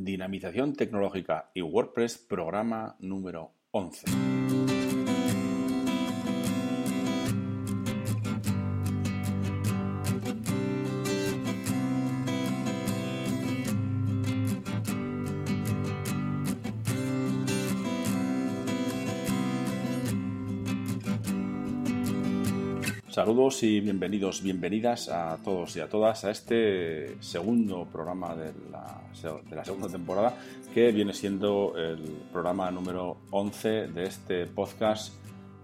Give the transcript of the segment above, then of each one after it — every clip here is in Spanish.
Dinamización tecnológica y WordPress, programa número 11. Saludos y bienvenidos, bienvenidas a todos y a todas a este segundo programa de la, segunda temporada que viene siendo el programa número 11 de este podcast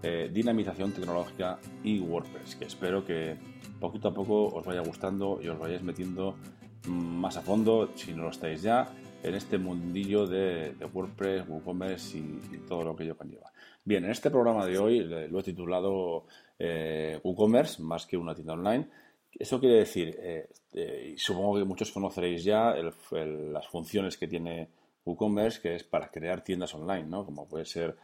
eh, Dinamización Tecnológica y WordPress, que espero que poquito a poco os vaya gustando y os vayáis metiendo más a fondo, si no lo estáis ya, en este mundillo de, WordPress, WooCommerce y, y, todo lo que ello conlleva. Bien, en este programa de hoy lo he titulado eh, WooCommerce más que una tienda online. Eso quiere decir, eh, eh, y supongo que muchos conoceréis ya las funciones que tiene WooCommerce, que es para crear tiendas online, ¿no? Como puede ser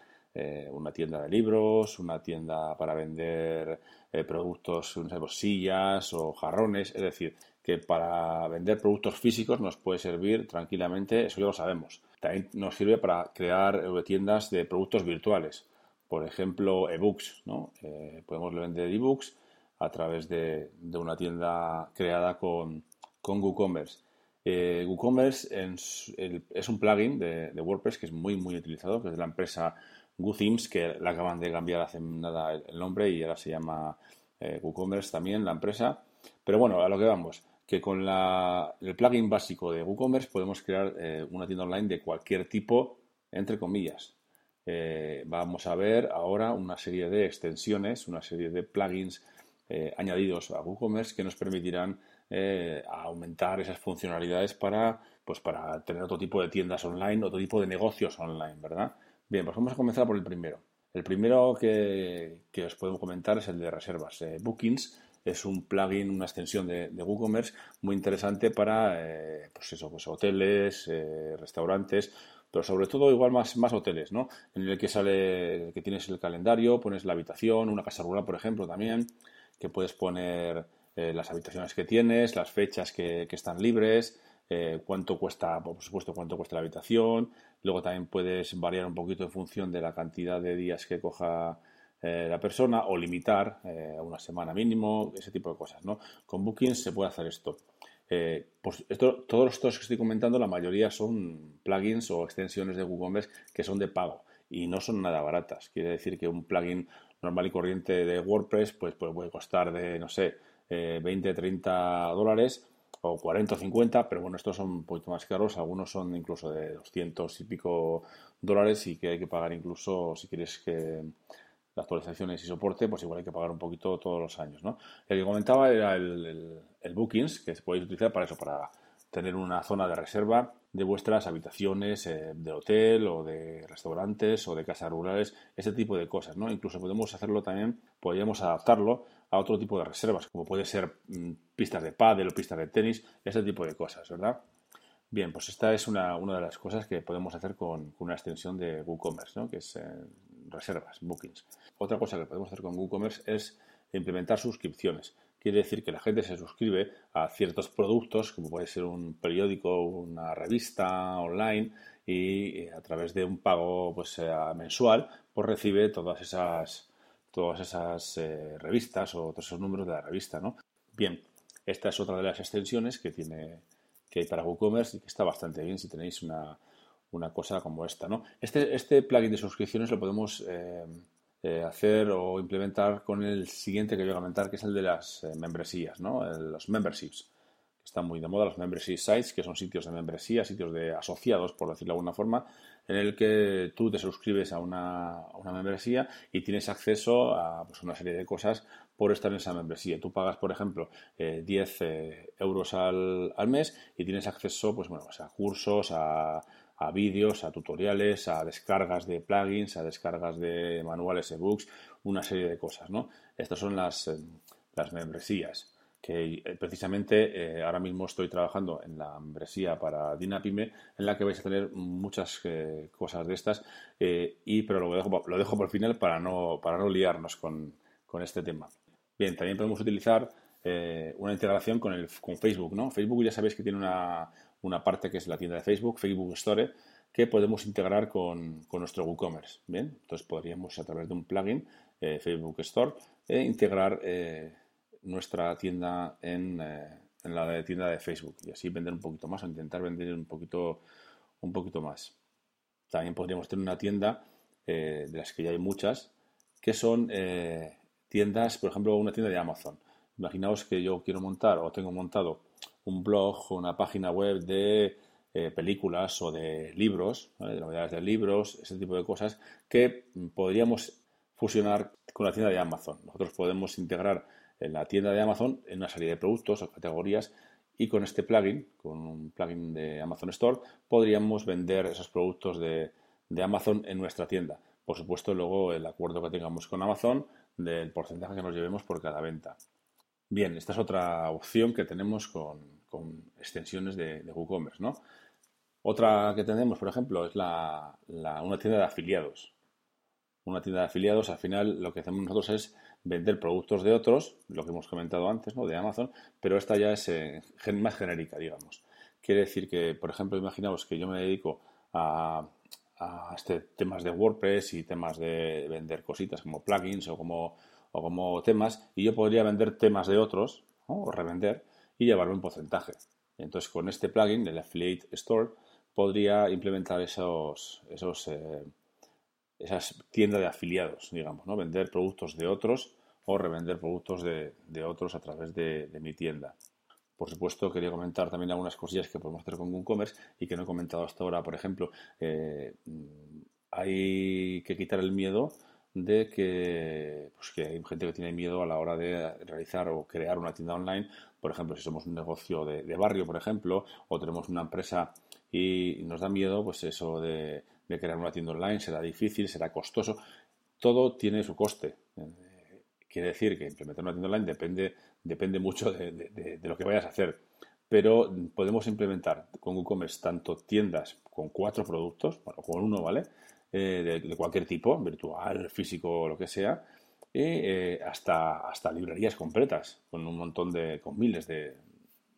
una tienda de libros, una tienda para vender productos, no sé, sillas o jarrones. Es decir, que para vender productos físicos nos puede servir tranquilamente, eso ya lo sabemos. También nos sirve para crear tiendas de productos virtuales por ejemplo, ebooks. ¿no? Eh, podemos vender ebooks a través de, una tienda creada con, con WooCommerce. Eh, WooCommerce es, un plugin de, WordPress que es muy, muy utilizado, que es de la empresa WooThemes, que la acaban de cambiar hace nada el, nombre y ahora se llama eh, WooCommerce también, la empresa. Pero bueno, a lo que vamos, que con el plugin básico de WooCommerce podemos crear una tienda online de cualquier tipo, entre comillas. Eh, vamos a ver ahora una serie de extensiones, una serie de plugins eh, añadidos a WooCommerce que nos permitirán eh, aumentar esas funcionalidades para, pues para tener otro tipo de tiendas online, otro tipo de negocios online, ¿verdad? Bien, pues vamos a comenzar por el primero. El primero que, os puedo comentar es el de reservas. Bookings es un plugin, una extensión de, WooCommerce muy interesante para pues eso, pues hoteles, restaurantes pero sobre todo igual más, más hoteles, ¿no? En el que sale, que tienes el calendario, pones la habitación, una casa rural, por ejemplo, también, que puedes poner eh, las habitaciones que tienes, las fechas que, están libres, eh, cuánto cuesta, por supuesto, cuánto cuesta la habitación. Luego también puedes variar un poquito en función de la cantidad de días que coja eh, la persona o limitar a una semana mínimo, ese tipo de cosas, ¿no? Con Bookings se puede hacer esto. Eh, pues esto, todos estos que estoy comentando, la mayoría son plugins o extensiones de WooCommerce que son de pago y no son nada baratas. Quiere decir que un plugin normal y corriente de WordPress pues, pues puede costar de, no sé, 20, eh, 30 dólares o 40 o 50, pero bueno, estos son un poquito más caros, algunos son incluso de 200 y pico dólares y que hay que pagar incluso si quieres que actualizaciones y soporte, pues igual hay que pagar un poquito todos los años. ¿no? El que comentaba era el, Bookings, que podéis utilizar para eso, para tener una zona de reserva de vuestras habitaciones eh, de hotel o de restaurantes o de casas rurales, ese tipo de cosas, ¿no? Incluso podemos hacerlo también, podríamos adaptarlo a otro tipo de reservas, como puede ser mm, pistas de pádel o pistas de tenis, ese tipo de cosas, ¿verdad? Bien, pues esta es una, una de las cosas que podemos hacer con, una extensión de WooCommerce, ¿no? que es eh, reservas, bookings. Otra cosa que podemos hacer con WooCommerce es implementar suscripciones. Quiere decir que la gente se suscribe a ciertos productos, como puede ser un periódico, una revista online, y eh, a través de un pago pues, mensual, pues recibe todas esas, todas esas eh, revistas o todos esos números de la revista. ¿no? Bien, esta es otra de las extensiones que tiene que hay para WooCommerce y que está bastante bien si tenéis una, una cosa como esta. ¿no? Este, este plugin de suscripciones lo podemos eh, eh, hacer o implementar con el siguiente que voy a comentar, que es el de las eh, membresías, ¿no? los memberships. Están muy de moda los membership sites, que son sitios de membresía, sitios de asociados, por decirlo de alguna forma, en el que tú te suscribes a una, membresía y tienes acceso a pues, una serie de cosas por estar en esa membresía. Tú pagas, por ejemplo, 10 euros al, al, mes y tienes acceso pues, bueno, pues, a cursos, a a vídeos, a tutoriales, a descargas de plugins, a descargas de manuales ebooks, una serie de cosas, ¿no? Estas son las, eh, las membresías que eh, precisamente eh, ahora mismo estoy trabajando en la membresía para Dinapime, en la que vais a tener muchas cosas de estas, y, pero lo dejo, lo dejo por final para no, para no liarnos con, con este tema. Bien, también podemos utilizar una integración con, el, con Facebook, ¿no? Facebook ya sabéis que tiene una, una parte que es la tienda de Facebook, Facebook Store, que podemos integrar con, nuestro WooCommerce. Bien, entonces podríamos a través de un plugin eh, Facebook Store eh, integrar eh, nuestra tienda en, la tienda de Facebook y así vender un poquito más o intentar vender un poquito, un poquito más. También podríamos tener una tienda de las que ya hay muchas que son tiendas, por ejemplo, una tienda de Amazon. Imaginaos que yo quiero montar o tengo montado un blog o una página web de eh, películas o de libros, de novedades de libros, ese tipo de cosas que podríamos fusionar con la tienda de Amazon. Nosotros podemos integrar en la tienda de Amazon en una serie de productos o categorías y con este plugin, con un plugin de Amazon Store, podríamos vender esos productos de, de Amazon en nuestra tienda. Por supuesto, luego el acuerdo que tengamos con Amazon del porcentaje que nos llevemos por cada venta. Bien, esta es otra opción que tenemos con, extensiones de, de WooCommerce, ¿no? Otra que tenemos, por ejemplo, es la, una tienda de afiliados. Una tienda de afiliados, al final lo que hacemos nosotros es vender productos de otros, lo que hemos comentado antes, ¿no? de Amazon, pero esta ya es eh, más genérica, digamos. Quiere decir que, por ejemplo, imaginaos que yo me dedico a, a este, temas de WordPress y temas de vender cositas como plugins o como, o como temas, y yo podría vender temas de otros, o revender, y llevarme un porcentaje. Entonces, con este plugin, el Affiliate Store, podría implementar esos, esos eh, esas tiendas de afiliados, digamos, ¿no? Vender productos de otros o revender productos de, otros a través de, mi tienda. Por supuesto, quería comentar también algunas cosillas que podemos hacer con WooCommerce y que no he comentado hasta ahora. Por ejemplo, eh, hay que quitar el miedo de que, pues que hay gente que tiene miedo a la hora de realizar o crear una tienda online. Por ejemplo, si somos un negocio de, de barrio, por ejemplo, o tenemos una empresa y nos da miedo, pues eso de, crear una tienda online, será difícil, será costoso. Todo tiene su coste. Quiere decir que implementar una tienda online depende, depende mucho de, lo que vayas a hacer. Pero podemos implementar con WooCommerce tanto tiendas con cuatro productos, bueno, con uno, ¿vale? Eh, de, cualquier tipo, virtual, físico, lo que sea, y eh, hasta, hasta librerías completas, con un montón de, con miles de,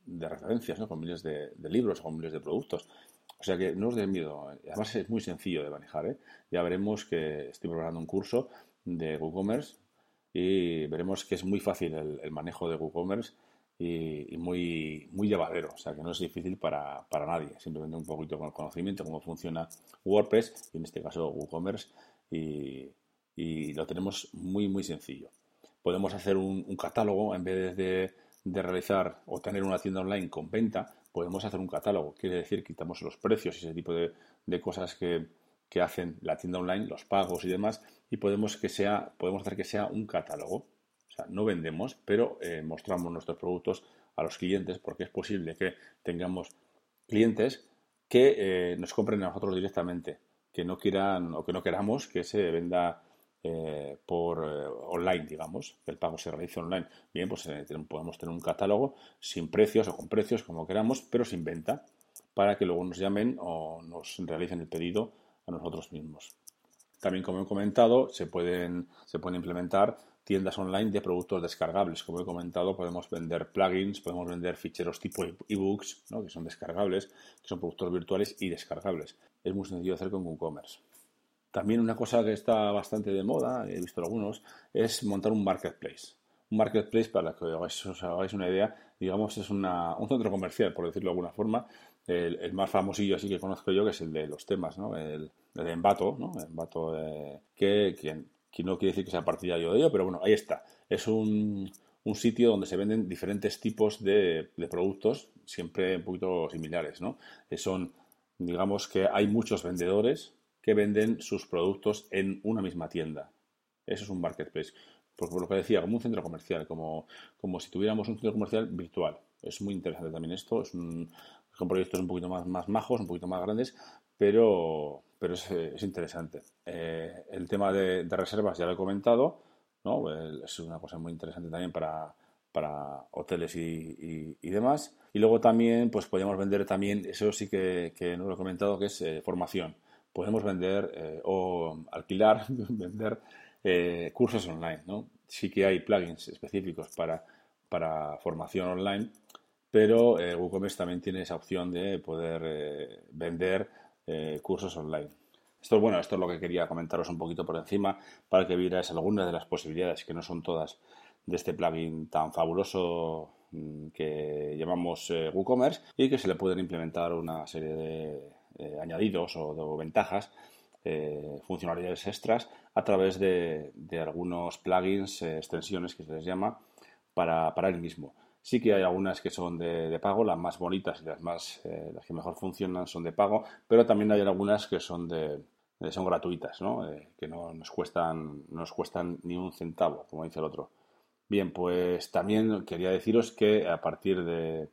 referencias, con miles de, libros, con miles de productos. O sea que no os den miedo. Además es muy sencillo de manejar. ¿eh? Ya veremos que estoy preparando un curso de WooCommerce y veremos que es muy fácil el, manejo de WooCommerce y, muy, muy llevadero. O sea que no es difícil para, nadie. Simplemente un poquito con el conocimiento cómo funciona WordPress y en este caso WooCommerce y, lo tenemos muy, muy sencillo. Podemos hacer un catálogo en vez de de realizar o tener una tienda online con venta, podemos hacer un catálogo. Quiere decir, quitamos los precios y ese tipo de, cosas que, hacen la tienda online, los pagos y demás, y podemos, que sea, podemos hacer que sea un catálogo. O sea, no vendemos, pero eh, mostramos nuestros productos a los clientes porque es posible que tengamos clientes que eh, nos compren a nosotros directamente, que no quieran o que no queramos que se venda eh, por online, digamos, que el pago se realice online. Bien, pues podemos tener un catálogo sin precios o con precios, como queramos, pero sin venta, para que luego nos llamen o nos realicen el pedido a nosotros mismos. También, como he comentado, se pueden, se pueden implementar tiendas online de productos descargables. Como he comentado, podemos vender plugins, podemos vender ficheros tipo ebooks, ¿no? que son descargables, que son productos virtuales y descargables. Es muy sencillo hacer con WooCommerce. También una cosa que está bastante de moda, he visto algunos, es montar un marketplace. Un marketplace, para que os hagáis una idea, digamos, es un centro comercial, por decirlo de alguna forma. El, más famosillo así que conozco yo, que es el de los temas, ¿no? El, de Envato, ¿no? Envato, eh, que, que, no quiere decir que sea partidario de ello, pero bueno, ahí está. Es un, sitio donde se venden diferentes tipos de, de, productos, siempre un poquito similares, ¿no? son, digamos que hay muchos vendedores que venden sus productos en una misma tienda. Eso es un marketplace. Por, lo que decía, como un centro comercial, como, como si tuviéramos un centro comercial virtual. Es muy interesante también esto. Es un, son proyectos un poquito más, más majos, un poquito más grandes, pero, pero es, interesante. Eh, el tema de, reservas ya lo he comentado, ¿no? es una cosa muy interesante también para, hoteles y, demás. Y luego también, pues podríamos vender también, eso sí que, no lo he comentado, que es eh, formación podemos vender eh, o alquilar, vender eh, cursos online. Sí que hay plugins específicos para, para formación online, pero WooCommerce también tiene esa opción de poder vender cursos online. Esto, bueno, esto es lo que quería comentaros un poquito por encima para que vierais algunas de las posibilidades, que no son todas, de este plugin tan fabuloso mm, que llamamos eh, WooCommerce y que se le pueden implementar una serie de eh, añadidos o de ventajas, eh, funcionalidades extras a través de, algunos plugins, extensiones que se les llama, para, para él mismo. Sí que hay algunas que son de, pago, las más bonitas y las más las que mejor funcionan son de pago, pero también hay algunas que son de, son gratuitas, ¿no? que no nos cuestan, no nos cuestan ni un centavo, como dice el otro. Bien, pues también quería deciros que a partir de,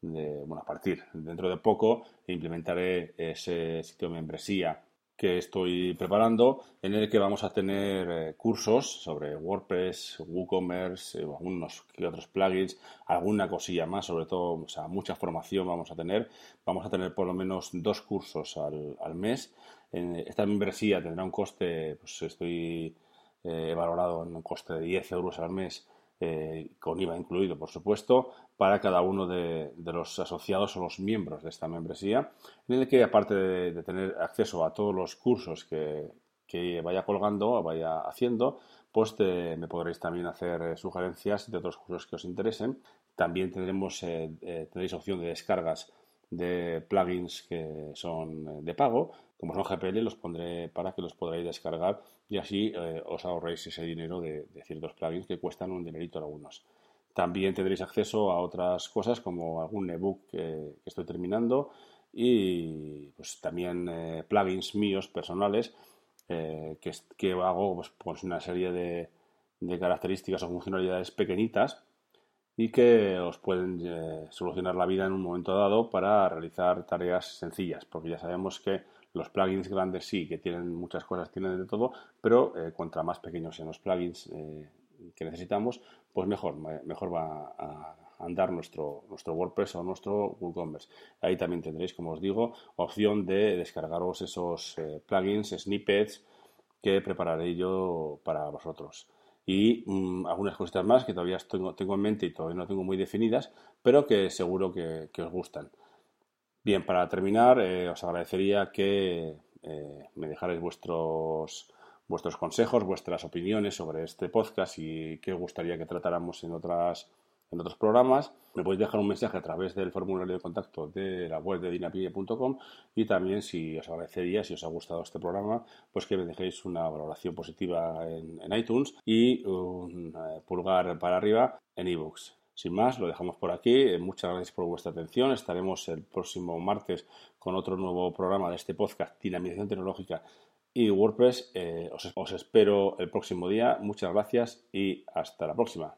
bueno, a partir, dentro de poco, implementaré ese sitio de membresía que estoy preparando, en el que vamos a tener eh, cursos sobre WordPress, WooCommerce, eh, algunos que otros plugins, alguna cosilla más, sobre todo, o sea, mucha formación vamos a tener. Vamos a tener por lo menos dos cursos al, al mes. esta membresía tendrá un coste, pues estoy eh, valorado en un coste de 10 euros al mes, eh, con IVA incluido, por supuesto, para cada uno de, los asociados o los miembros de esta membresía, en el que, aparte de, tener acceso a todos los cursos que, vaya colgando o vaya haciendo, pues me podréis también hacer eh, sugerencias de otros cursos que os interesen. También tendremos, tendréis opción de descargas de plugins que son de pago como son GPL, los pondré para que los podáis descargar y así eh, os ahorréis ese dinero de, ciertos plugins que cuestan un dinerito algunos. También tendréis acceso a otras cosas como algún ebook que, estoy terminando y pues también eh, plugins míos personales eh, que, hago pues, pues, una serie de, de, características o funcionalidades pequeñitas y que os pueden solucionar la vida en un momento dado para realizar tareas sencillas, porque ya sabemos que los plugins grandes sí, que tienen muchas cosas, tienen de todo, pero eh, contra más pequeños sean los plugins eh, que necesitamos, pues mejor, mejor va a andar nuestro, nuestro WordPress o nuestro WooCommerce. Ahí también tendréis, como os digo, opción de descargaros esos eh, plugins, snippets que prepararé yo para vosotros. Y mm, algunas cositas más que todavía tengo, tengo, en mente y todavía no tengo muy definidas, pero que seguro que os gustan. Bien, para terminar, eh, os agradecería que eh, me dejarais vuestros, vuestros consejos, vuestras opiniones sobre este podcast y qué gustaría que tratáramos en otras en otros programas. Me podéis dejar un mensaje a través del formulario de contacto de la web de dinapille.com y también si os agradecería, si os ha gustado este programa, pues que me dejéis una valoración positiva en, iTunes y un eh, pulgar para arriba en ebooks. Sin más, lo dejamos por aquí. Eh, muchas gracias por vuestra atención. Estaremos el próximo martes con otro nuevo programa de este podcast, Dinamización Tecnológica y WordPress. Eh, os espero el próximo día. Muchas gracias y hasta la próxima.